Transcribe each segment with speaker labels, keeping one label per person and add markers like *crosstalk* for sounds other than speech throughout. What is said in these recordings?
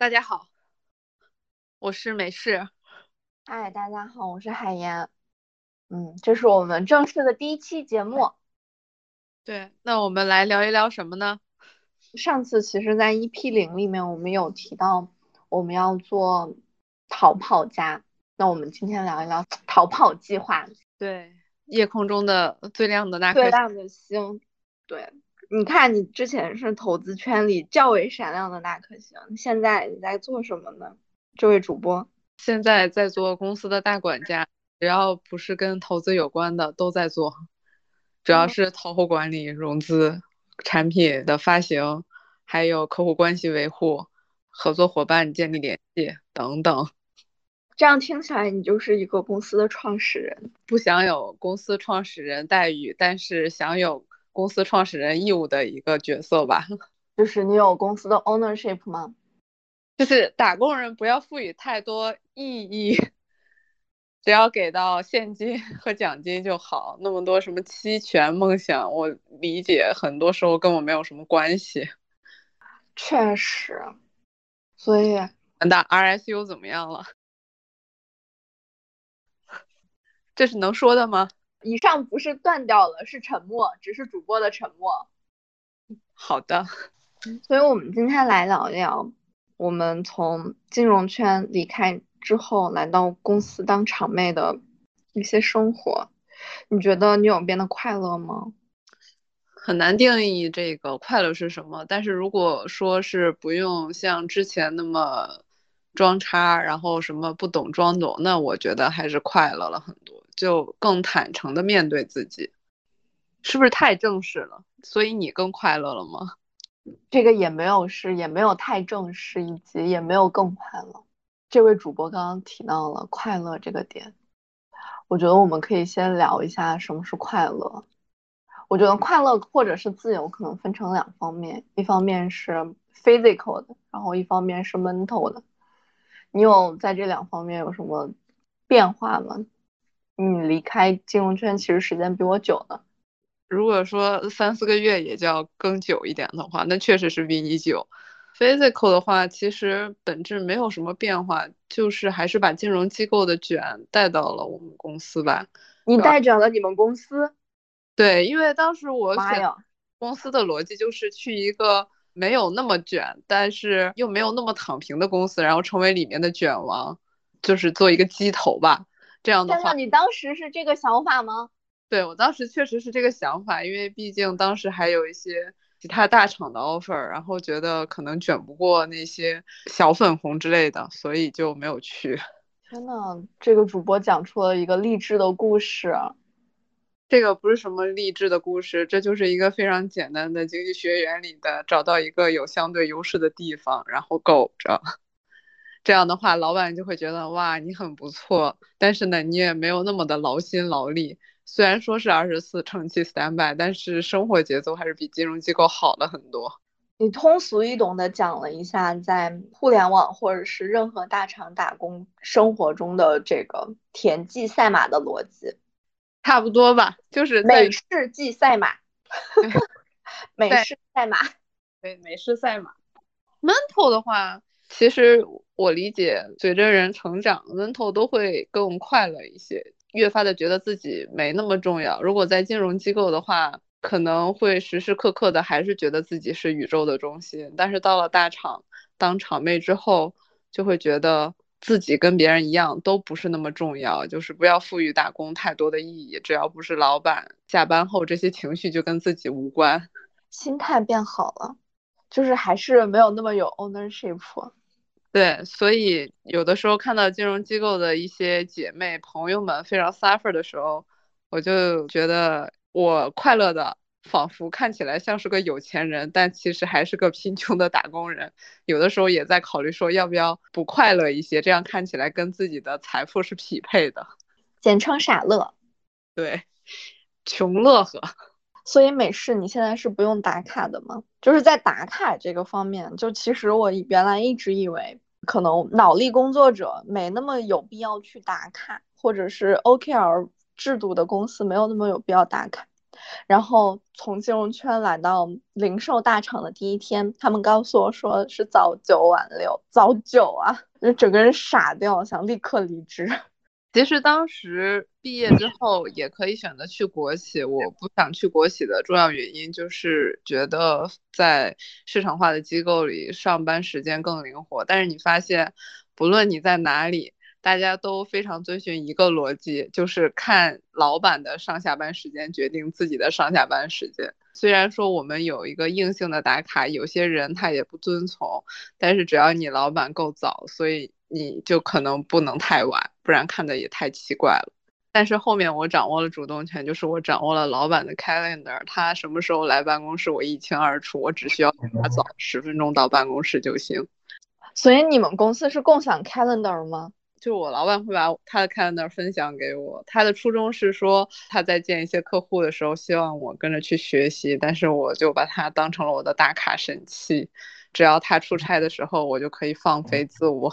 Speaker 1: 大家好，我是美式。
Speaker 2: 嗨，大家好，我是海岩。嗯，这是我们正式的第一期节目。
Speaker 1: 对，那我们来聊一聊什么呢？
Speaker 2: 上次其实，在 EP 零里面，我们有提到我们要做逃跑家。那我们今天聊一聊逃跑计划。
Speaker 1: 对，夜空中的最亮的那
Speaker 2: 颗最亮的星。对。你看，你之前是投资圈里较为闪亮的那颗星，现在你在做什么呢？这位主播，
Speaker 1: 现在在做公司的大管家，只要不是跟投资有关的都在做，主要是投后管理、融资、产品的发行，还有客户关系维护、合作伙伴建立联系等等。
Speaker 2: 这样听起来，你就是一个公司的创始人，
Speaker 1: 不享有公司创始人待遇，但是享有。公司创始人义务的一个角色吧，*laughs*
Speaker 2: 就是你有公司的 ownership 吗？
Speaker 1: 就是打工人不要赋予太多意义，只要给到现金和奖金就好。那么多什么期权、梦想，我理解很多时候跟我没有什么关系。
Speaker 2: 确实，所以
Speaker 1: 那 RSU 怎么样了？*laughs* 这是能说的吗？
Speaker 2: 以上不是断掉了，是沉默，只是主播的沉默。
Speaker 1: 好的，*laughs*
Speaker 2: 所以我们今天来聊聊，我们从金融圈离开之后，来到公司当场妹的一些生活。你觉得你有变得快乐吗？
Speaker 1: 很难定义这个快乐是什么，但是如果说是不用像之前那么装叉，然后什么不懂装懂，那我觉得还是快乐了很多。就更坦诚的面对自己，是不是太正式了？所以你更快乐了吗？
Speaker 2: 这个也没有是，也没有太正式，以及也没有更快乐。这位主播刚刚提到了快乐这个点，我觉得我们可以先聊一下什么是快乐。我觉得快乐或者是自由可能分成两方面，一方面是 physical 的，然后一方面是 mental 的。你有在这两方面有什么变化吗？你离开金融圈其实时间比我久呢。
Speaker 1: 如果说三四个月也叫更久一点的话，那确实是比你久。Physical 的话，其实本质没有什么变化，就是还是把金融机构的卷带到了我们公司吧。
Speaker 2: 你带卷了你们公司？
Speaker 1: 对，因为当时我选公司的逻辑就是去一个没有那么卷，但是又没有那么躺平的公司，然后成为里面的卷王，就是做一个鸡头吧。这样的话，
Speaker 2: 你当时是这个想法吗？
Speaker 1: 对我当时确实是这个想法，因为毕竟当时还有一些其他大厂的 offer，然后觉得可能卷不过那些小粉红之类的，所以就没有去。
Speaker 2: 天呐，这个主播讲出了一个励志的故事。
Speaker 1: 这个不是什么励志的故事，这就是一个非常简单的经济学原理的，找到一个有相对优势的地方，然后苟着。这样的话，老板就会觉得哇，你很不错，但是呢，你也没有那么的劳心劳力。虽然说是二十四乘七 standby，但是生活节奏还是比金融机构好了很多。
Speaker 2: 你通俗易懂的讲了一下在互联网或者是任何大厂打工生活中的这个田忌赛马的逻辑，
Speaker 1: 差不多吧，就是
Speaker 2: 美式即赛马，*laughs* 美式赛马，
Speaker 1: 对，美式赛马。mental 的话。其实我理解，随着人成长人头都会更快乐一些，越发的觉得自己没那么重要。如果在金融机构的话，可能会时时刻刻的还是觉得自己是宇宙的中心。但是到了大厂当厂妹之后，就会觉得自己跟别人一样，都不是那么重要。就是不要赋予打工太多的意义，只要不是老板下班后，这些情绪就跟自己无关。
Speaker 2: 心态变好了，就是还是没有那么有 ownership。
Speaker 1: 对，所以有的时候看到金融机构的一些姐妹朋友们非常 suffer 的时候，我就觉得我快乐的仿佛看起来像是个有钱人，但其实还是个贫穷的打工人。有的时候也在考虑说要不要不快乐一些，这样看起来跟自己的财富是匹配的，
Speaker 2: 简称傻乐。
Speaker 1: 对，穷乐呵。
Speaker 2: 所以美式你现在是不用打卡的吗？就是在打卡这个方面，就其实我原来一直以为，可能脑力工作者没那么有必要去打卡，或者是 OKR 制度的公司没有那么有必要打卡。然后从金融圈来到零售大厂的第一天，他们告诉我说是早九晚六，早九啊，就整个人傻掉，想立刻离职。*laughs*
Speaker 1: 其实当时毕业之后也可以选择去国企，我不想去国企的重要原因就是觉得在市场化的机构里上班时间更灵活。但是你发现，不论你在哪里，大家都非常遵循一个逻辑，就是看老板的上下班时间决定自己的上下班时间。虽然说我们有一个硬性的打卡，有些人他也不遵从，但是只要你老板够早，所以。你就可能不能太晚，不然看的也太奇怪了。但是后面我掌握了主动权，就是我掌握了老板的 calendar，他什么时候来办公室我一清二楚，我只需要他早十分钟到办公室就行。
Speaker 2: 所以你们公司是共享 calendar 吗？
Speaker 1: 就我老板会把他的 calendar 分享给我，他的初衷是说他在见一些客户的时候希望我跟着去学习，但是我就把它当成了我的打卡神器。只要他出差的时候，我就可以放飞自我。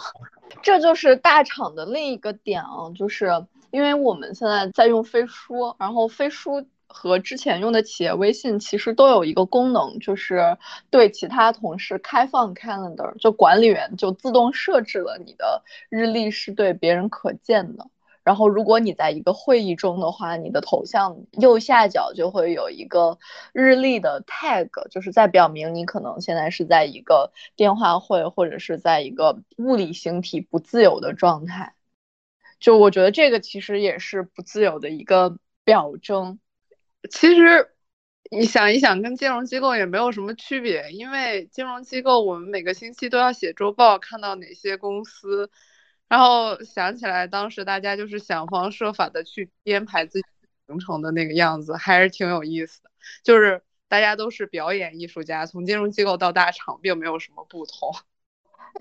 Speaker 2: 这就是大厂的另一个点啊，就是因为我们现在在用飞书，然后飞书和之前用的企业微信其实都有一个功能，就是对其他同事开放 calendar，就管理员就自动设置了你的日历是对别人可见的。然后，如果你在一个会议中的话，你的头像右下角就会有一个日历的 tag，就是在表明你可能现在是在一个电话会或者是在一个物理形体不自由的状态。就我觉得这个其实也是不自由的一个表征。
Speaker 1: 其实你想一想，跟金融机构也没有什么区别，因为金融机构我们每个星期都要写周报，看到哪些公司。然后想起来，当时大家就是想方设法的去编排自己行程的那个样子，还是挺有意思的。就是大家都是表演艺术家，从金融机构到大厂，并没有什么不同。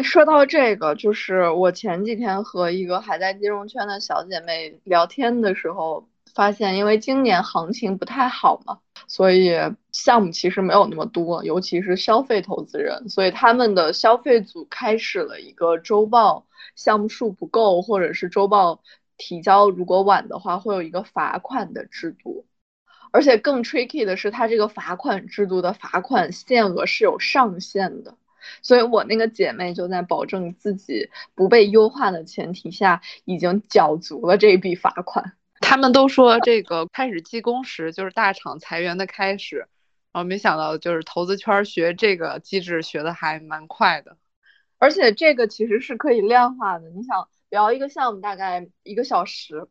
Speaker 2: 说到这个，就是我前几天和一个还在金融圈的小姐妹聊天的时候，发现因为今年行情不太好嘛，所以项目其实没有那么多，尤其是消费投资人，所以他们的消费组开始了一个周报。项目数不够，或者是周报提交如果晚的话，会有一个罚款的制度。而且更 tricky 的是，它这个罚款制度的罚款限额是有上限的。所以我那个姐妹就在保证自己不被优化的前提下，已经缴足了这一笔罚款。*laughs*
Speaker 1: 他们都说这个开始计工时就是大厂裁员的开始，然后没想到就是投资圈学这个机制学的还蛮快的。
Speaker 2: 而且这个其实是可以量化的。你想聊一个项目大概一个小时，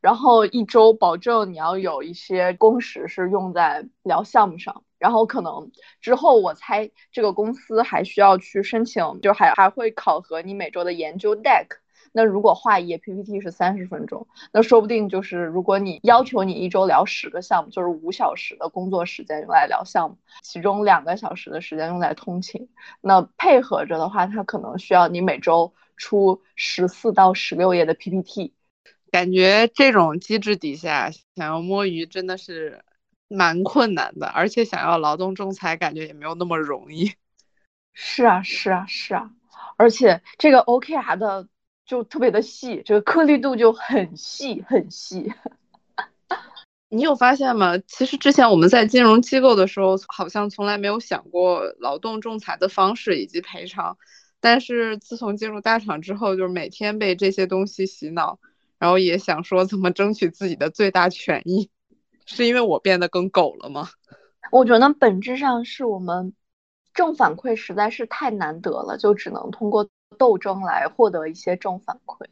Speaker 2: 然后一周保证你要有一些工时是用在聊项目上，然后可能之后我猜这个公司还需要去申请，就还还会考核你每周的研究 deck。那如果画一页 PPT 是三十分钟，那说不定就是如果你要求你一周聊十个项目，就是五小时的工作时间用来聊项目，其中两个小时的时间用来通勤。那配合着的话，它可能需要你每周出十四到十六页的 PPT。
Speaker 1: 感觉这种机制底下想要摸鱼真的是蛮困难的，而且想要劳动仲裁感觉也没有那么容易。*laughs*
Speaker 2: 是啊，是啊，是啊，而且这个 OKR 的。就特别的细，这个颗粒度就很细很细。*laughs*
Speaker 1: 你有发现吗？其实之前我们在金融机构的时候，好像从来没有想过劳动仲裁的方式以及赔偿。但是自从进入大厂之后，就是每天被这些东西洗脑，然后也想说怎么争取自己的最大权益。是因为我变得更狗了吗？*laughs*
Speaker 2: 我觉得本质上是我们正反馈实在是太难得了，就只能通过。斗争来获得一些正反馈，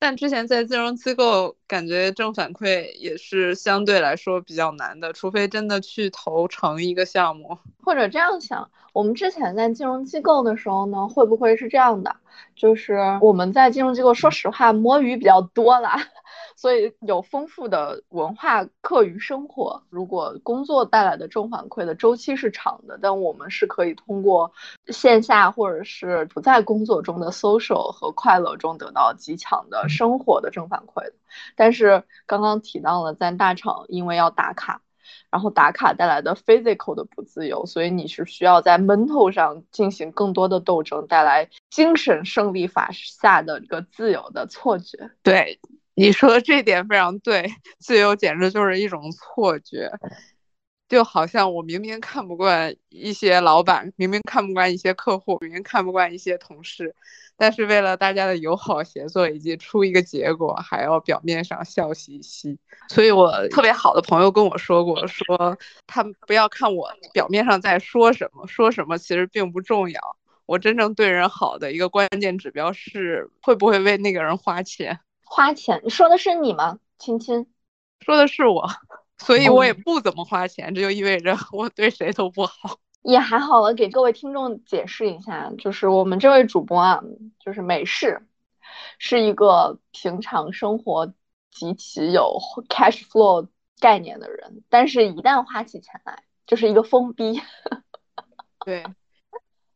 Speaker 1: 但之前在金融机构感觉正反馈也是相对来说比较难的，除非真的去投成一个项目，
Speaker 2: 或者这样想，我们之前在金融机构的时候呢，会不会是这样的？就是我们在金融机构，说实话摸鱼比较多了。所以有丰富的文化课余生活。如果工作带来的正反馈的周期是长的，但我们是可以通过线下或者是不在工作中的 social 和快乐中得到极强的生活的正反馈的。但是刚刚提到了在大厂，因为要打卡，然后打卡带来的 physical 的不自由，所以你是需要在 mental 上进行更多的斗争，带来精神胜利法下的一个自由的错觉。
Speaker 1: 对。你说的这点非常对，自由简直就是一种错觉。就好像我明明看不惯一些老板，明明看不惯一些客户，明明看不惯一些同事，但是为了大家的友好协作以及出一个结果，还要表面上笑嘻嘻。所以我特别好的朋友跟我说过，说他们不要看我表面上在说什么，说什么其实并不重要。我真正对人好的一个关键指标是会不会为那个人花钱。
Speaker 2: 花钱？你说的是你吗，亲亲？
Speaker 1: 说的是我。所以我也不怎么花钱，这就意味着 *laughs* 我对谁都不好。
Speaker 2: 也还好了，给各位听众解释一下，就是我们这位主播啊，就是美式，是一个平常生活极其有 cash flow 概念的人，但是一旦花起钱来，就是一个疯逼。*laughs*
Speaker 1: 对，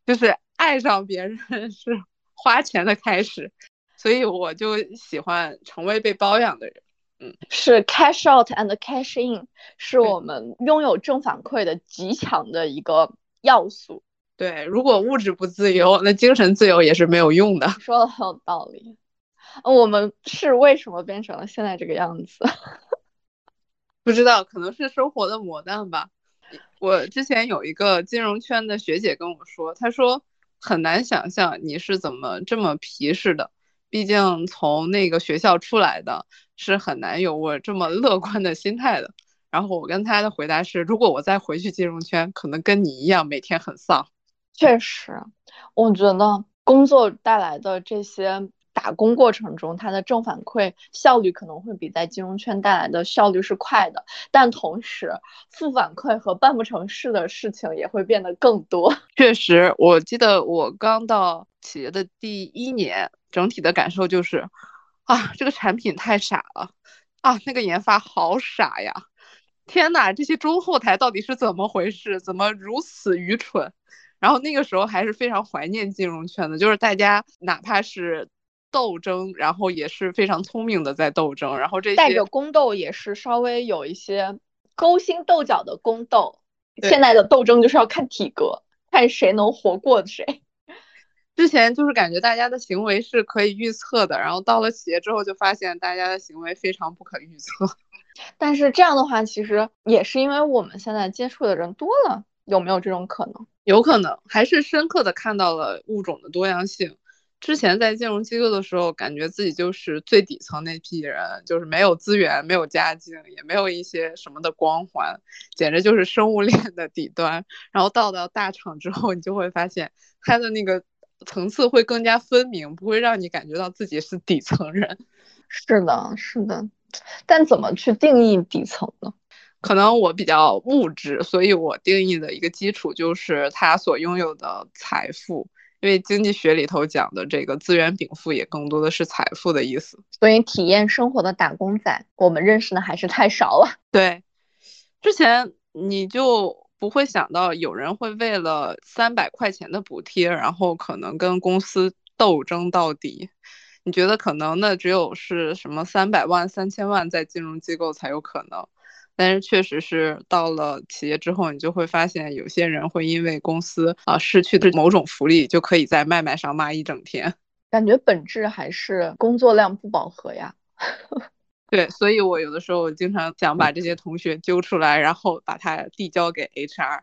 Speaker 1: 就是爱上别人是花钱的开始，所以我就喜欢成为被包养的人。嗯，
Speaker 2: 是 cash out and cash in，是我们拥有正反馈的极强的一个要素。
Speaker 1: 对，如果物质不自由，那精神自由也是没有用的。
Speaker 2: 说的很有道理。我们是为什么变成了现在这个样子？*laughs*
Speaker 1: 不知道，可能是生活的磨难吧。我之前有一个金融圈的学姐跟我说，她说很难想象你是怎么这么皮实的，毕竟从那个学校出来的。是很难有我这么乐观的心态的。然后我跟他的回答是：如果我再回去金融圈，可能跟你一样每天很丧。
Speaker 2: 确实，我觉得工作带来的这些打工过程中，它的正反馈效率可能会比在金融圈带来的效率是快的，但同时负反馈和办不成事的事情也会变得更多。*laughs*
Speaker 1: 确实，我记得我刚到企业的第一年，整体的感受就是。啊，这个产品太傻了，啊，那个研发好傻呀！天哪，这些中后台到底是怎么回事？怎么如此愚蠢？然后那个时候还是非常怀念金融圈的，就是大家哪怕是斗争，然后也是非常聪明的在斗争，然后这些
Speaker 2: 带着宫斗也是稍微有一些勾心斗角的宫斗。现在的斗争就是要看体格，看谁能活过谁。*laughs*
Speaker 1: 之前就是感觉大家的行为是可以预测的，然后到了企业之后就发现大家的行为非常不可预测。*laughs*
Speaker 2: 但是这样的话，其实也是因为我们现在接触的人多了，有没有这种可能？
Speaker 1: 有可能，还是深刻的看到了物种的多样性。之前在金融机构的时候，感觉自己就是最底层那批人，就是没有资源、没有家境，也没有一些什么的光环，简直就是生物 *laughs* 链的底端。然后到到大厂之后，你就会发现它的那个。层次会更加分明，不会让你感觉到自己是底层人。*laughs*
Speaker 2: 是的，是的。但怎么去定义底层呢？
Speaker 1: 可能我比较物质，所以我定义的一个基础就是他所拥有的财富。因为经济学里头讲的这个资源禀赋，也更多的是财富的意思。
Speaker 2: 所以体验生活的打工仔，我们认识的还是太少了。
Speaker 1: 对，之前你就。不会想到有人会为了三百块钱的补贴，然后可能跟公司斗争到底。你觉得可能那只有是什么三百万、三千万在金融机构才有可能，但是确实是到了企业之后，你就会发现有些人会因为公司啊失去的某种福利，就可以在麦麦上骂一整天。*laughs*
Speaker 2: 感觉本质还是工作量不饱和呀。*laughs*
Speaker 1: 对，所以我有的时候经常想把这些同学揪出来，然后把他递交给 HR。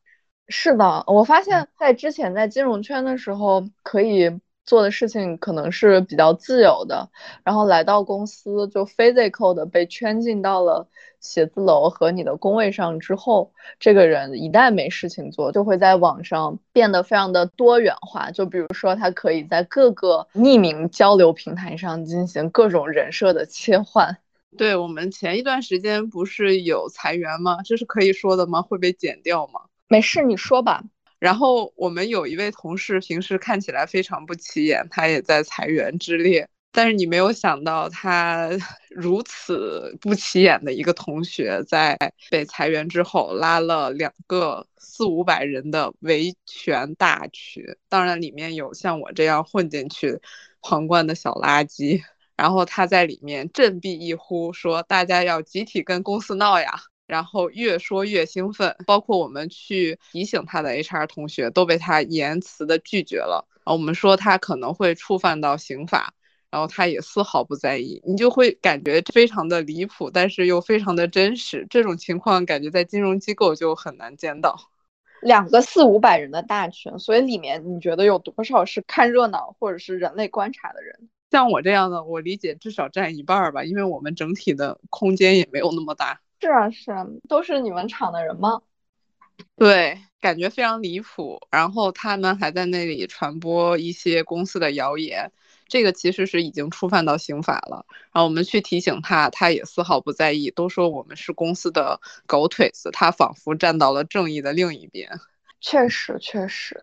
Speaker 2: 是的，我发现在之前在金融圈的时候，可以做的事情可能是比较自由的，然后来到公司就 physical 的被圈进到了写字楼和你的工位上之后，这个人一旦没事情做，就会在网上变得非常的多元化。就比如说，他可以在各个匿名交流平台上进行各种人设的切换。
Speaker 1: 对我们前一段时间不是有裁员吗？这是可以说的吗？会被剪掉吗？
Speaker 2: 没事，你说吧。
Speaker 1: 然后我们有一位同事，平时看起来非常不起眼，他也在裁员之列。但是你没有想到，他 *laughs* 如此不起眼的一个同学，在被裁员之后，拉了两个四五百人的维权大群。当然，里面有像我这样混进去旁观的小垃圾。然后他在里面振臂一呼，说大家要集体跟公司闹呀。然后越说越兴奋，包括我们去提醒他的 HR 同学都被他言辞的拒绝了。啊，我们说他可能会触犯到刑法，然后他也丝毫不在意，你就会感觉非常的离谱，但是又非常的真实。这种情况感觉在金融机构就很难见到。
Speaker 2: 两个四五百人的大群，所以里面你觉得有多少是看热闹或者是人类观察的人？
Speaker 1: 像我这样的，我理解至少占一半儿吧，因为我们整体的空间也没有那么大。
Speaker 2: 是啊，是啊，都是你们厂的人吗？
Speaker 1: 对，感觉非常离谱。然后他们还在那里传播一些公司的谣言，这个其实是已经触犯到刑法了。然后我们去提醒他，他也丝毫不在意，都说我们是公司的狗腿子，他仿佛站到了正义的另一边。
Speaker 2: 确实，确实。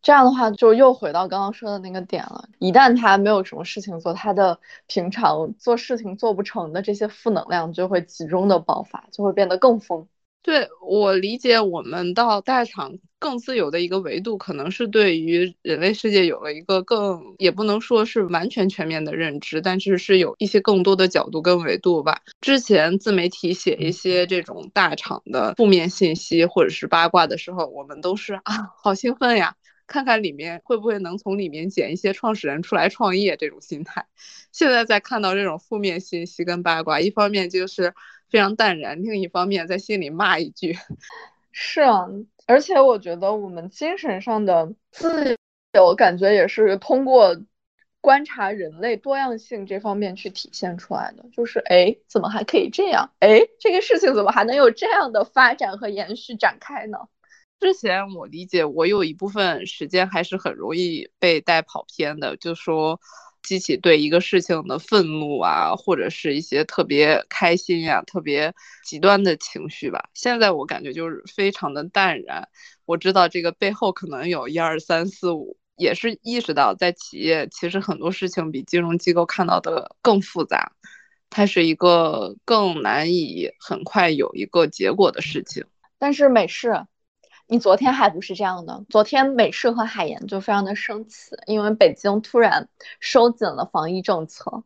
Speaker 2: 这样的话，就又回到刚刚说的那个点了。一旦他没有什么事情做，他的平常做事情做不成的这些负能量就会集中的爆发，就会变得更疯。
Speaker 1: 对我理解，我们到大厂更自由的一个维度，可能是对于人类世界有了一个更，也不能说是完全全面的认知，但是是有一些更多的角度跟维度吧。之前自媒体写一些这种大厂的负面信息或者是八卦的时候，我们都是啊，好兴奋呀。看看里面会不会能从里面捡一些创始人出来创业这种心态。现在在看到这种负面信息跟八卦，一方面就是非常淡然，另一方面在心里骂一句。*laughs*
Speaker 2: 是啊，而且我觉得我们精神上的自由感觉也是通过观察人类多样性这方面去体现出来的。就是哎，怎么还可以这样？哎，这个事情怎么还能有这样的发展和延续展开呢？
Speaker 1: 之前我理解，我有一部分时间还是很容易被带跑偏的，就说激起对一个事情的愤怒啊，或者是一些特别开心呀、特别极端的情绪吧。现在我感觉就是非常的淡然。我知道这个背后可能有一二三四五，也是意识到在企业其实很多事情比金融机构看到的更复杂，它是一个更难以很快有一个结果的事情。
Speaker 2: 但是美式。你昨天还不是这样的，昨天美式和海盐就非常的生气，因为北京突然收紧了防疫政策，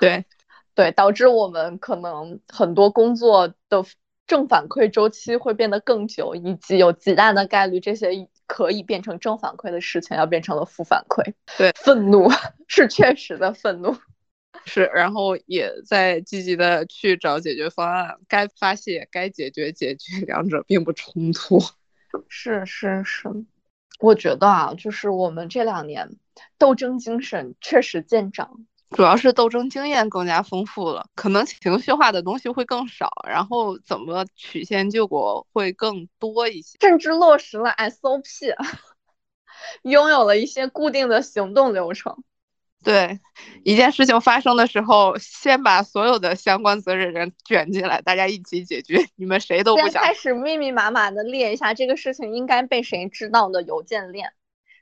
Speaker 1: 对，*laughs*
Speaker 2: 对，导致我们可能很多工作的正反馈周期会变得更久，以及有极大的概率这些可以变成正反馈的事情要变成了负反馈，
Speaker 1: 对，
Speaker 2: 愤怒 *laughs* 是确实的愤怒。
Speaker 1: 是，然后也在积极的去找解决方案，该发泄该解决解决，两者并不冲突。*laughs*
Speaker 2: 是是是，我觉得啊，就是我们这两年斗争精神确实见长，
Speaker 1: 主要是斗争经验更加丰富了，可能情绪化的东西会更少，然后怎么曲线救国会更多一些，
Speaker 2: 甚至落实了 SOP，*laughs* 拥有了一些固定的行动流程。
Speaker 1: 对，一件事情发生的时候，先把所有的相关责任人卷进来，大家一起解决。你们谁都不想
Speaker 2: 开始密密麻麻的列一下这个事情应该被谁知道的邮件链，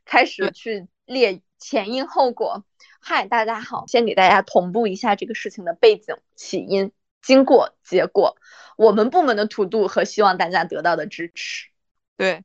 Speaker 2: 开始去列前因后果。嗨，大家好，先给大家同步一下这个事情的背景、起因、经过、结果，我们部门的 to do 和希望大家得到的支持。
Speaker 1: 对。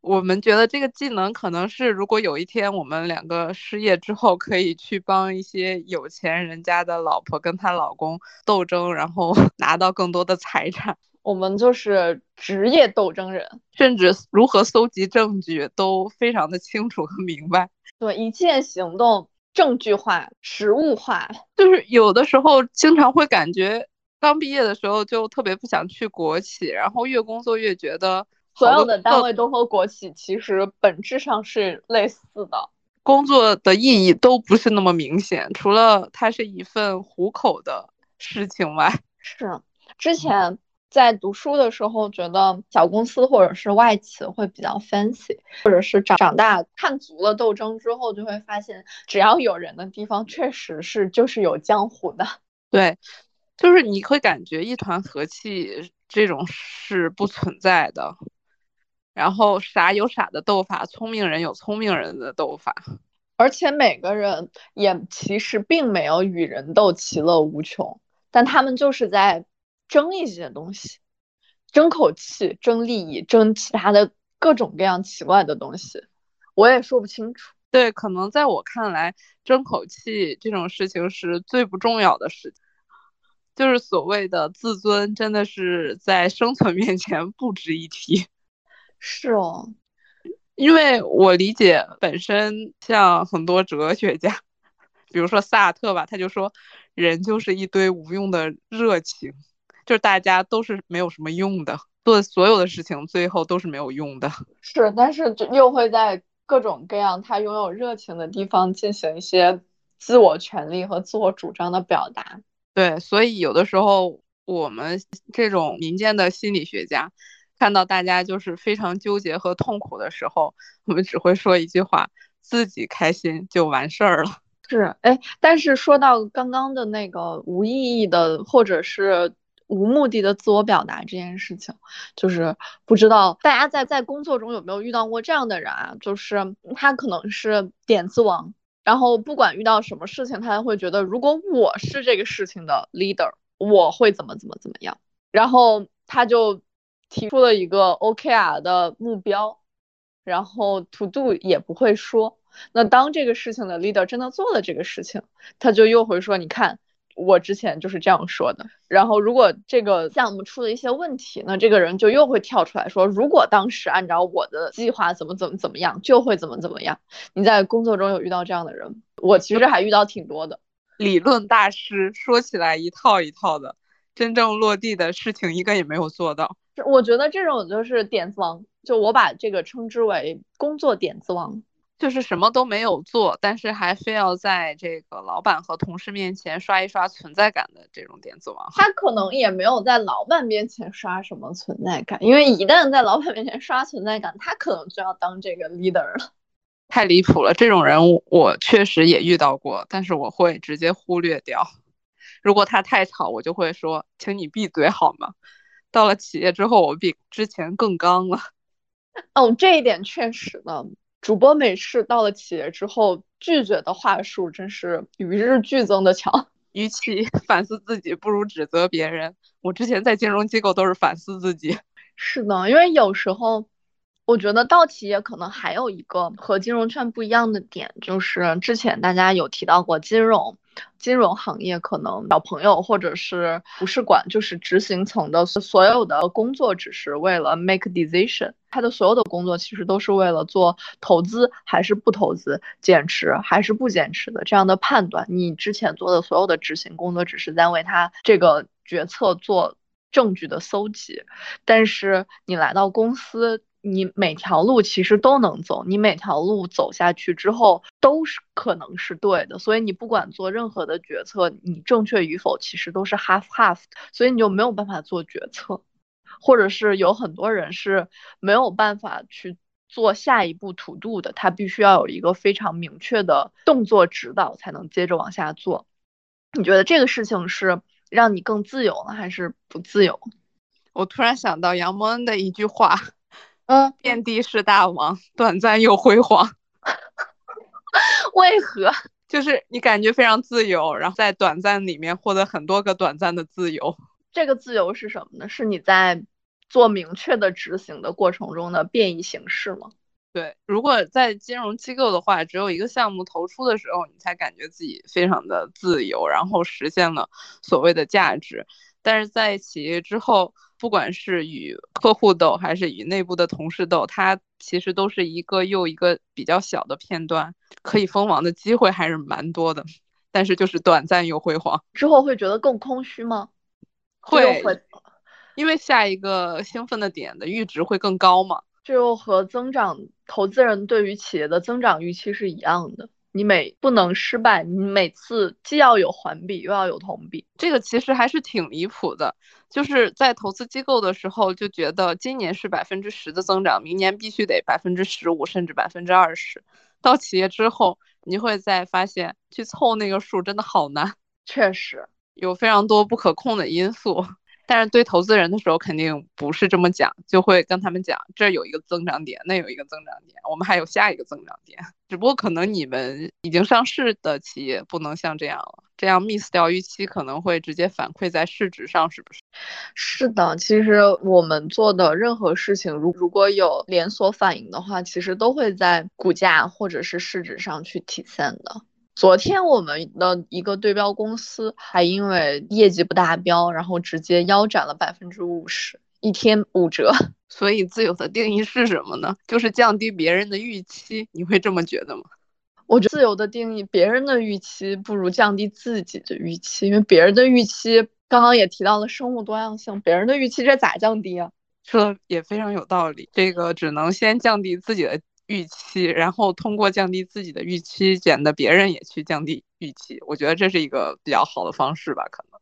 Speaker 1: 我们觉得这个技能可能是，如果有一天我们两个失业之后，可以去帮一些有钱人家的老婆跟她老公斗争，然后 *laughs* 拿到更多的财产。
Speaker 2: 我们就是职业斗争人，
Speaker 1: 甚至如何搜集证据都非常的清楚和明白。
Speaker 2: 对，一切行动证据化、实物化。
Speaker 1: 就是有的时候经常会感觉，刚毕业的时候就特别不想去国企，然后越工作越觉得。
Speaker 2: 所有的单位都和国企其实本质上是类似的，
Speaker 1: 工作的意义都不是那么明显，除了它是一份糊口的事情外。*laughs*
Speaker 2: 是，之前在读书的时候觉得小公司或者是外企会比较 fancy，或者是长长大看足了斗争之后，就会发现只要有人的地方，确实是就是有江湖的。*laughs*
Speaker 1: 对，就是你会感觉一团和气这种是不存在的。然后傻有傻的斗法，聪明人有聪明人的斗法，
Speaker 2: 而且每个人也其实并没有与人斗其乐无穷，但他们就是在争一些东西，争口气，争利益，争其他的各种各样奇怪的东西，我也说不清楚。
Speaker 1: 对，可能在我看来，争口气这种事情是最不重要的事情，就是所谓的自尊，真的是在生存面前 *laughs* 不值一提。
Speaker 2: 是哦，
Speaker 1: 因为我理解，本身像很多哲学家，比如说萨特吧，他就说人就是一堆无用的热情，就是大家都是没有什么用的，做所有的事情最后都是没有用的。
Speaker 2: 是，但是就又会在各种各样他拥有热情的地方进行一些自我权利和自我主张的表达。
Speaker 1: 对，所以有的时候我们这种民间的心理学家看到大家就是非常纠结和痛苦的时候，我们只会说一句话：自己开心就完事儿了。*laughs*
Speaker 2: 是，哎，但是说到刚刚的那个无意义的或者是无目的的自我表达这件事情，就是不知道大家在在工作中有没有遇到过这样的人啊？就是他可能是点子王，然后不管遇到什么事情，他会觉得如果我是这个事情的 leader，我会怎么怎么怎么样，然后他就提出了一个 OKR 的目标，然后 to do 也不会说。那当这个事情的 leader 真的做了这个事情，他就又会说：“你看，我之前就是这样说的。”然后如果这个项目出了一些问题，那这个人就又会跳出来说：“如果当时按照我的计划怎么怎么怎么样，就会怎么怎么样。”你在工作中有遇到这样的人？我其实还遇到挺多的。
Speaker 1: 理论大师说起来一套一套的，真正落地的事情一个也没有做到。
Speaker 2: 我觉得这种就是点子王，就我把这个称之为工作点子王。
Speaker 1: 就是什么都没有做，但是还非要在这个老板和同事面前刷一刷存在感的这种点子王。
Speaker 2: 他可能也没有在老板面前刷什么存在感，因为一旦在老板面前刷存在感，他可能就要当这个 leader 了。
Speaker 1: 太离谱了，这种人我确实也遇到过，但是我会直接忽略掉。如果他太吵，我就会说，请你闭嘴好吗？到了企业之后，我比之前更刚了。*laughs*
Speaker 2: 哦，这一点确实呢。主播美式到了企业之后，拒绝的话术真是与日俱增的强。*laughs*
Speaker 1: 与其反思自己，不如指责别人。我之前在金融机构都是反思自己。*laughs*
Speaker 2: 是的，因为有时候。我觉得到企业可能还有一个和金融圈不一样的点，就是之前大家有提到过金融，金融行业可能小朋友或者是不是管就是执行层的所有的工作只是为了 make decision，他的所有的工作其实都是为了做投资还是不投资，减持还是不减持的这样的判断。你之前做的所有的执行工作只是在为他这个决策做证据的搜集，但是你来到公司。你每条路其实都能走，你每条路走下去之后都是可能是对的，所以你不管做任何的决策，你正确与否其实都是 half half，所以你就没有办法做决策，或者是有很多人是没有办法去做下一步 to do 的，他必须要有一个非常明确的动作指导才能接着往下做。你觉得这个事情是让你更自由了还是不自由？
Speaker 1: 我突然想到杨蒙恩的一句话。
Speaker 2: 嗯，
Speaker 1: 遍地是大王，短暂又辉煌。*laughs*
Speaker 2: 为何？
Speaker 1: 就是你感觉非常自由，然后在短暂里面获得很多个短暂的自由。
Speaker 2: 这个自由是什么呢？是你在做明确的执行的过程中的变异形式吗？
Speaker 1: 对，如果在金融机构的话，只有一个项目投出的时候，你才感觉自己非常的自由，然后实现了所谓的价值。但是在企业之后，不管是与客户斗还是与内部的同事斗，它其实都是一个又一个比较小的片段，可以封王的机会还是蛮多的，但是就是短暂又辉煌。
Speaker 2: 之后会觉得更空虚吗？
Speaker 1: 会，因为下一个兴奋的点的阈值会更高嘛。
Speaker 2: 这又和增长投资人对于企业的增长预期是一样的。你每不能失败，你每次既要有环比又要有同比，
Speaker 1: 这个其实还是挺离谱的。就是在投资机构的时候就觉得今年是百分之十的增长，明年必须得百分之十五甚至百分之二十。到企业之后，你会再发现去凑那个数真的好难，
Speaker 2: 确实
Speaker 1: 有非常多不可控的因素。但是对投资人的时候肯定不是这么讲，就会跟他们讲，这有一个增长点，那有一个增长点，我们还有下一个增长点。只不过可能你们已经上市的企业不能像这样了，这样 miss 掉预期可能会直接反馈在市值上，是不是？
Speaker 2: 是的，其实我们做的任何事情，如如果有连锁反应的话，其实都会在股价或者是市值上去体现的。昨天我们的一个对标公司还因为业绩不达标，然后直接腰斩了百分之五十，一天五折。*laughs*
Speaker 1: 所以自由的定义是什么呢？就是降低别人的预期。你会这么觉得吗？
Speaker 2: 我觉得自由的定义，别人的预期不如降低自己的预期，因为别人的预期刚刚也提到了生物多样性，别人的预期这咋降低啊？
Speaker 1: 说的也非常有道理，这个只能先降低自己的预期，然后通过降低自己的预期，减得别人也去降低预期。我觉得这是一个比较好的方式吧，可能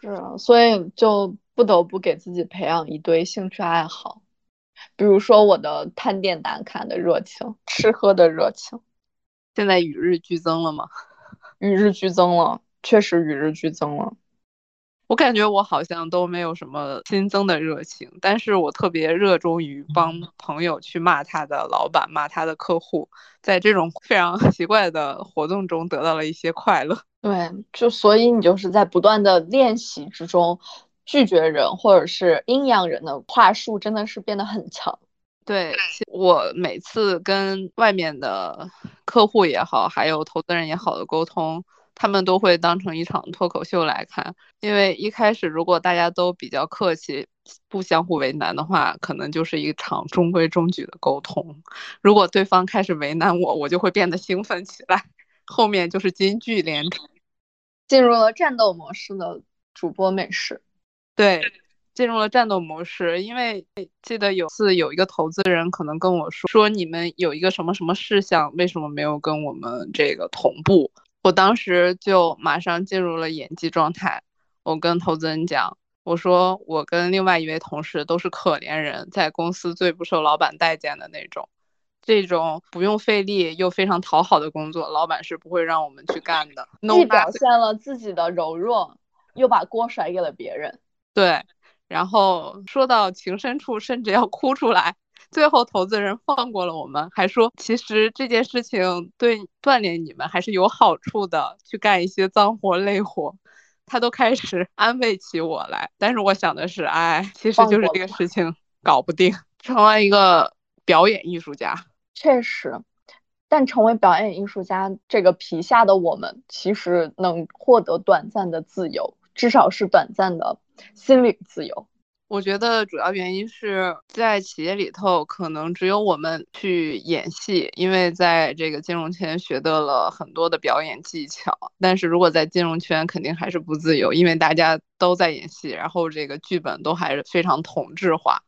Speaker 2: 是啊，所以就不得不给自己培养一堆兴趣爱好，比如说我的探店打卡的热情，吃喝的热情，
Speaker 1: 现在与日俱增了吗？*laughs*
Speaker 2: 与日俱增了，确实与日俱增了。
Speaker 1: 我感觉我好像都没有什么新增的热情，但是我特别热衷于帮朋友去骂他的老板，骂他的客户，在这种非常 *laughs* 奇怪的活动中得到了一些快乐。
Speaker 2: 对，就所以你就是在不断的练习之中，拒绝人或者是阴阳人的话术真的是变得很强。
Speaker 1: 对我每次跟外面的客户也好，还有投资人也好的沟通。他们都会当成一场脱口秀来看，因为一开始如果大家都比较客气，不相互为难的话，可能就是一场中规中矩的沟通。如果对方开始为难我，我就会变得兴奋起来，后面就是金句连成，
Speaker 2: 进入了战斗模式的主播美食。
Speaker 1: 对，进入了战斗模式，因为记得有次有一个投资人可能跟我说，说你们有一个什么什么事项，为什么没有跟我们这个同步？我当时就马上进入了演技状态。我跟投资人讲，我说我跟另外一位同事都是可怜人，在公司最不受老板待见的那种，这种不用费力又非常讨好的工作，老板是不会让我们去干的。
Speaker 2: 既表现了自己的柔弱，又把锅甩给了别人。
Speaker 1: 对，然后说到情深处，甚至要哭出来。*laughs* 最后，投资人放过了我们，还说其实这件事情对锻炼你们还是有好处的，去干一些脏活累活，他都开始安慰起我来。但是我想的是，哎，其实就是这个事情搞不定，*laughs* 成为一个表演艺术家。
Speaker 2: 确实，但成为表演艺术家这个皮下的我们，其实能获得短暂的自由，至少是短暂的心理自由。
Speaker 1: 我觉得主要原因是在企业里头，可能只有我们去演戏，因为在这个金融圈学得了很多的表演技巧。但是如果在金融圈，肯定还是不自由，因为大家都在演戏，然后这个剧本都还是非常同质化。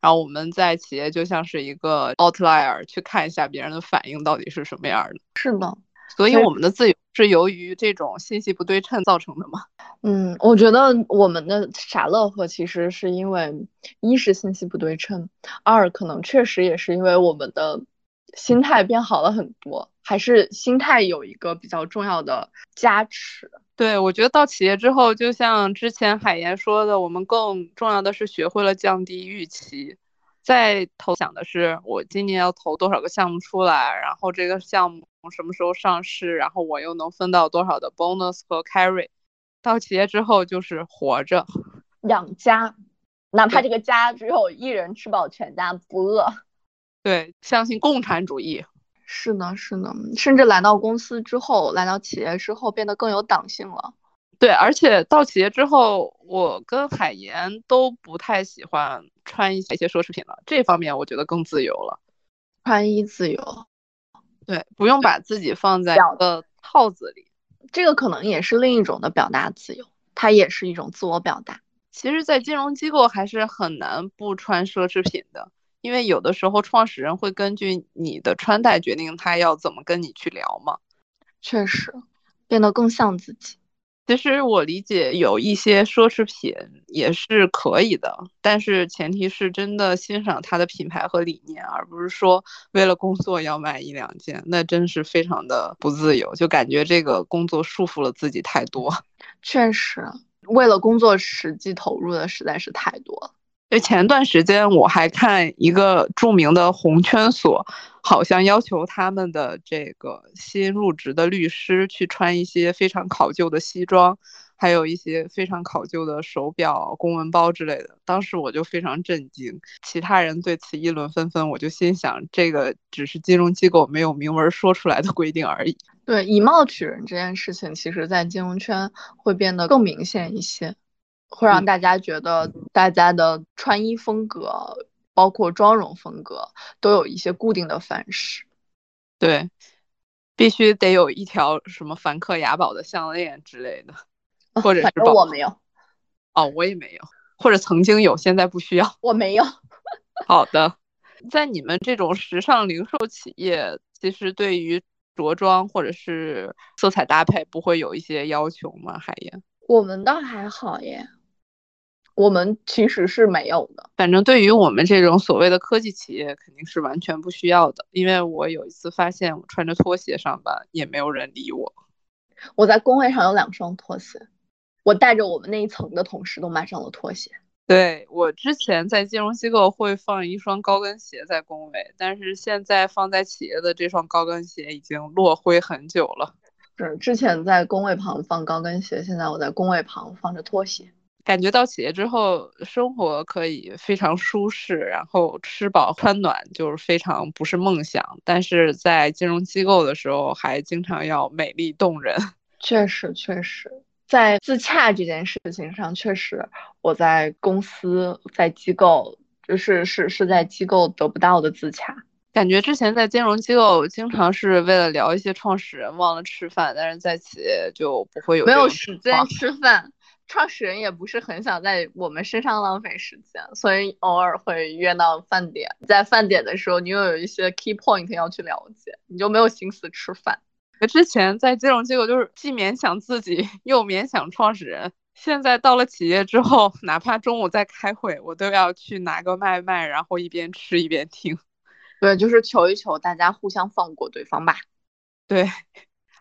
Speaker 1: 然后我们在企业就像是一个 outlier，去看一下别人的反应到底是什么样的。
Speaker 2: 是的。
Speaker 1: 所以我们的自由是由于这种信息不对称造成的吗？
Speaker 2: 嗯，我觉得我们的傻乐呵其实是因为一是信息不对称，二可能确实也是因为我们的心态变好了很多，还是心态有一个比较重要的加持。
Speaker 1: 对，我觉得到企业之后，就像之前海岩说的，我们更重要的是学会了降低预期。在投想的是我今年要投多少个项目出来，然后这个项目什么时候上市，然后我又能分到多少的 bonus 和 carry。到企业之后就是活着，
Speaker 2: 养家，哪怕这个家只有一人吃饱全家不饿。*laughs*
Speaker 1: 对，相信共产主义。
Speaker 2: 是呢，是呢，甚至来到公司之后，来到企业之后变得更有党性了。
Speaker 1: 对，而且到企业之后，我跟海岩都不太喜欢穿一些奢侈品了。这方面我觉得更自由了，
Speaker 2: 穿衣自由。
Speaker 1: 对，不用把自己放在一个套子里。
Speaker 2: 这个可能也是另一种的表达自由，它也是一种自我表达。
Speaker 1: 其实，在金融机构还是很难不穿奢侈品的，因为有的时候创始人会根据你的穿戴决定他要怎么跟你去聊嘛。
Speaker 2: 确实，变得更像自己。
Speaker 1: 其实我理解有一些奢侈品也是可以的，但是前提是真的欣赏它的品牌和理念，而不是说为了工作要买一两件，那真是非常的不自由，就感觉这个工作束缚了自己太多。*laughs*
Speaker 2: 确实，为了工作实际投入的实在是太多了。
Speaker 1: 就前段时间我还看一个著名的红圈所，好像要求他们的这个新入职的律师去穿一些非常考究的西装，还有一些非常考究的手表、公文包之类的。当时我就非常震惊，其他人对此议论纷纷，我就心想，这个只是金融机构没有明文说出来的规定而已。
Speaker 2: 对，以貌取人这件事情，其实在金融圈会变得更明显一些。会让大家觉得大家的穿衣风格，包括妆容风格，都有一些固定的范式。
Speaker 1: 对，必须得有一条什么梵克雅宝的项链之类的，或者是
Speaker 2: 反正我没有，*laughs*
Speaker 1: 哦，我也没有，或者曾经有，现在不需要。
Speaker 2: 我没有。*laughs*
Speaker 1: 好的，在你们这种时尚零售企业，其实对于着装或者是色彩搭配不会有一些要求吗？海燕，
Speaker 2: 我们倒还好耶，我们其实是没有的。
Speaker 1: 反正对于我们这种所谓的科技企业，肯定是完全不需要的。因为我有一次发现，我穿着拖鞋上班，也没有人理我。
Speaker 2: 我在工位上有两双拖鞋，我带着我们那一层的同事都买上了拖鞋。
Speaker 1: 对我之前在金融机构会放一双高跟鞋在工位，但是现在放在企业的这双高跟鞋已经落灰很久了。
Speaker 2: 是之前在工位旁放高跟鞋，现在我在工位旁放着拖鞋。
Speaker 1: 感觉到企业之后，生活可以非常舒适，然后吃饱穿暖就是非常不是梦想。但是在金融机构的时候，还经常要美丽动人。*laughs*
Speaker 2: 确实，确实。在自洽这件事情上，确实我在公司、在机构，就是是是在机构得不到的自洽。
Speaker 1: 感觉之前在金融机构，经常是为了聊一些创始人忘了吃饭，但是在企业就不会有
Speaker 2: 没有时间吃饭。创始人也不是很想在我们身上浪费时间，所以偶尔会约到饭点。在饭点的时候，你又有一些 key point 要去了解，你就没有心思吃饭。
Speaker 1: 之前在金融机构就是既勉强自己又勉强创始人，现在到了企业之后，哪怕中午在开会，我都要去拿个外卖，然后一边吃一边听。
Speaker 2: 对，就是求一求大家互相放过对方吧。
Speaker 1: 对，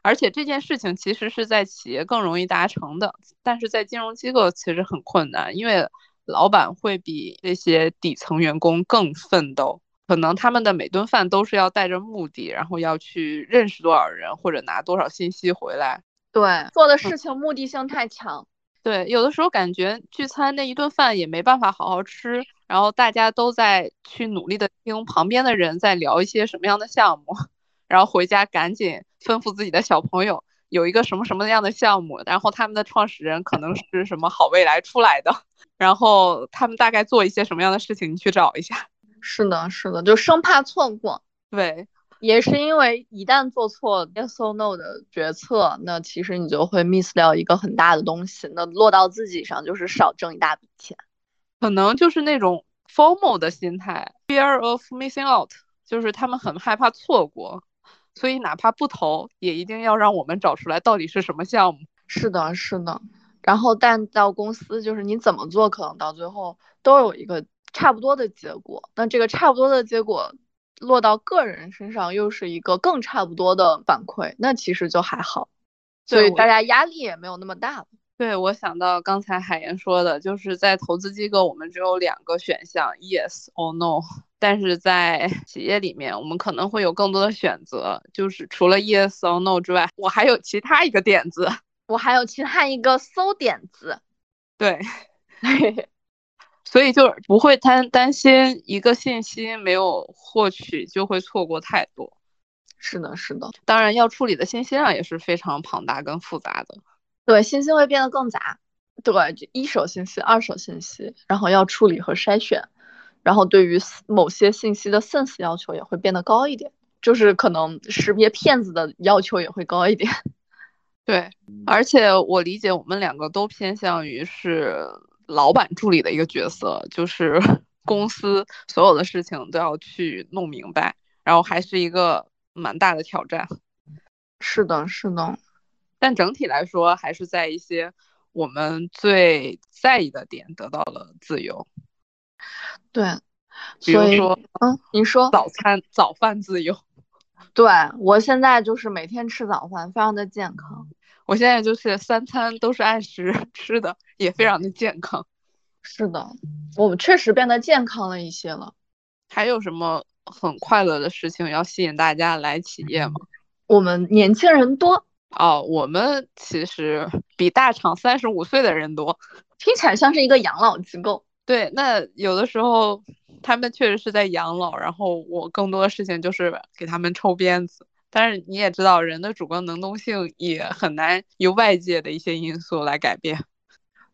Speaker 1: 而且这件事情其实是在企业更容易达成的，但是在金融机构其实很困难，因为老板会比这些底层员工更奋斗。可能他们的每顿饭都是要带着目的，然后要去认识多少人或者拿多少信息回来。
Speaker 2: 对，做的事情目的性太强。
Speaker 1: 对，有的时候感觉聚餐那一顿饭也没办法好好吃，然后大家都在去努力的听旁边的人在聊一些什么样的项目，然后回家赶紧吩咐自己的小朋友有一个什么什么样的项目，然后他们的创始人可能是什么好未来出来的，*laughs* 然后他们大概做一些什么样的事情，你去找一下。
Speaker 2: 是的，是的，就生怕错过。
Speaker 1: 对，
Speaker 2: 也是因为一旦做错 yes or no 的决策，那其实你就会 miss 掉一个很大的东西，那落到自己上就是少挣一大笔钱。
Speaker 1: 可能就是那种 formal 的心态，fear of missing out，就是他们很害怕错过，所以哪怕不投，也一定要让我们找出来到底是什么项目。
Speaker 2: 是的，是的。然后，但到公司就是你怎么做，可能到最后都有一个。差不多的结果，那这个差不多的结果落到个人身上，又是一个更差不多的反馈，那其实就还好，所以大家压力也没有那么大。
Speaker 1: 对，我想到刚才海岩说的，就是在投资机构，我们只有两个选项，yes or no，但是在 *laughs* 企业里面，我们可能会有更多的选择，就是除了 yes or no 之外，我还有其他一个点子，*laughs*
Speaker 2: 我还有其他一个馊点子，
Speaker 1: 对。*laughs* 所以就不会担担心一个信息没有获取就会错过太多。
Speaker 2: 是的，是的。
Speaker 1: 当然要处理的信息量也是非常庞大跟复杂的。
Speaker 2: 对，信息会变得更杂。对，就一手信息、二手信息，然后要处理和筛选，然后对于某些信息的 sense 要求也会变得高一点，就是可能识别骗子的要求也会高一点。*laughs*
Speaker 1: 对，而且我理解我们两个都偏向于是。老板助理的一个角色，就是 *laughs* 公司所有的事情都要去弄明白，然后还是一个蛮大的挑战。
Speaker 2: 是的，是的。
Speaker 1: 但整体来说，还是在一些我们最在意的点得到了自由。
Speaker 2: 对，
Speaker 1: 比如说，
Speaker 2: 嗯，你说
Speaker 1: 早餐早饭自由。*laughs*
Speaker 2: 对我现在就是每天吃早饭，非常的健康。
Speaker 1: 我现在就是三餐都是按时 *laughs* 吃的，也非常的健康。
Speaker 2: 是的，我们确实变得健康了一些了。
Speaker 1: 还有什么很快乐的事情要吸引大家来企业吗？
Speaker 2: 我们年轻人多
Speaker 1: 哦，我们其实比大厂三十五岁的人多，
Speaker 2: 听起来像是一个养老机构。
Speaker 1: 对，那有的时候他们确实是在养老，然后我更多的事情就是给他们抽鞭子。但是你也知道，人的主观能动性也很难由外界的一些因素来改变。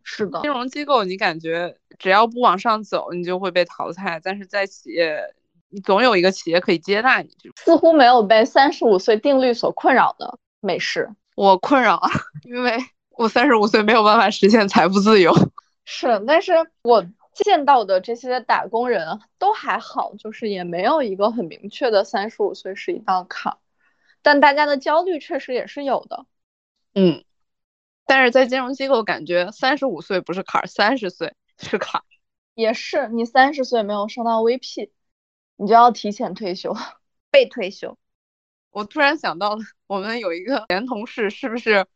Speaker 2: 是的，
Speaker 1: 金融机构你感觉只要不往上走，你就会被淘汰；但是在企业，你总有一个企业可以接纳你。
Speaker 2: 似乎没有被三十五岁定律所困扰的美式，
Speaker 1: 我困扰啊，因为我三十五岁没有办法实现财富自由。
Speaker 2: 是，但是我见到的这些打工人都还好，就是也没有一个很明确的三十五岁是一道坎，但大家的焦虑确实也是有的。
Speaker 1: 嗯，但是在金融机构感觉三十五岁不是坎儿，三十岁是坎儿。
Speaker 2: 也是，你三十岁没有升到 VP，你就要提前退休，被退休。
Speaker 1: 我突然想到了，我们有一个前同事，是不是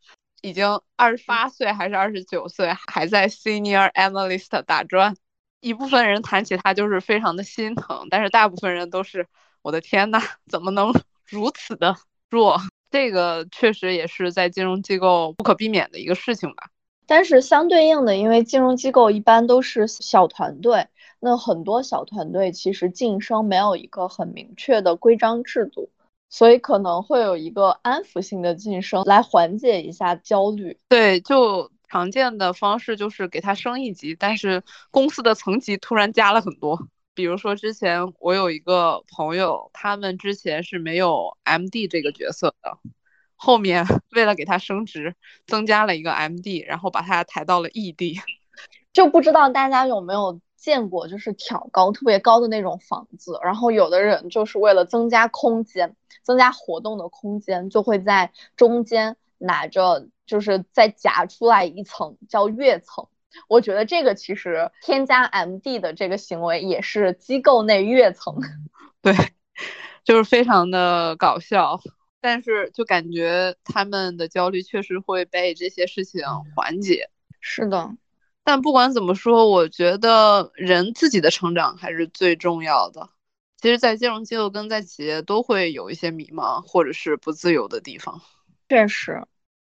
Speaker 1: 已经二十八岁还是二十九岁，还在 Senior Analyst 打转？一部分人谈起他就是非常的心疼，但是大部分人都是我的天呐，怎么能如此的弱？这个确实也是在金融机构不可避免的一个事情吧。
Speaker 2: 但是相对应的，因为金融机构一般都是小团队，那很多小团队其实晋升没有一个很明确的规章制度，所以可能会有一个安抚性的晋升来缓解一下焦虑。
Speaker 1: 对，就常见的方式就是给他升一级，但是公司的层级突然加了很多。比如说之前我有一个朋友，他们之前是没有 MD 这个角色的。后面 *laughs* 为了给他升职，增加了一个 MD，然后把他抬到了 ED。*laughs*
Speaker 2: 就不知道大家有没有见过，就是挑高特别高的那种房子，然后有的人就是为了增加空间，增加活动的空间，就会在中间拿着，就是再夹出来一层叫跃层。我觉得这个其实添加 MD 的这个行为也是机构内跃层。*laughs*
Speaker 1: 对，就是非常的搞笑。但是就感觉他们的焦虑确实会被这些事情缓解。
Speaker 2: 是的，
Speaker 1: 但不管怎么说，我觉得人自己的成长还是最重要的。其实，在金融机构跟在企业都会有一些迷茫或者是不自由的地方。
Speaker 2: 确实，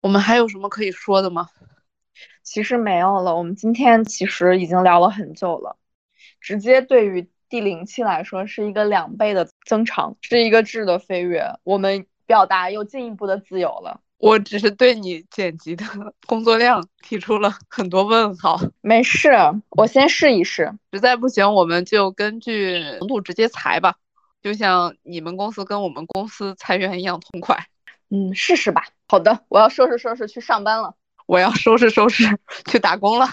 Speaker 1: 我们还有什么可以说的吗？
Speaker 2: 其实没有了。我们今天其实已经聊了很久了，直接对于第零期来说是一个两倍的增长，是一个质的飞跃。我们。表达又进一步的自由了。
Speaker 1: 我只是对你剪辑的 *laughs* 工作量提出了很多问号。
Speaker 2: 没事，我先试一试。
Speaker 1: 实在不行，我们就根据程度直接裁吧，就像你们公司跟我们公司裁员一样痛快。
Speaker 2: 嗯，试试吧。好的，我要收拾收拾去上班了。
Speaker 1: 我要收拾收拾去打工了。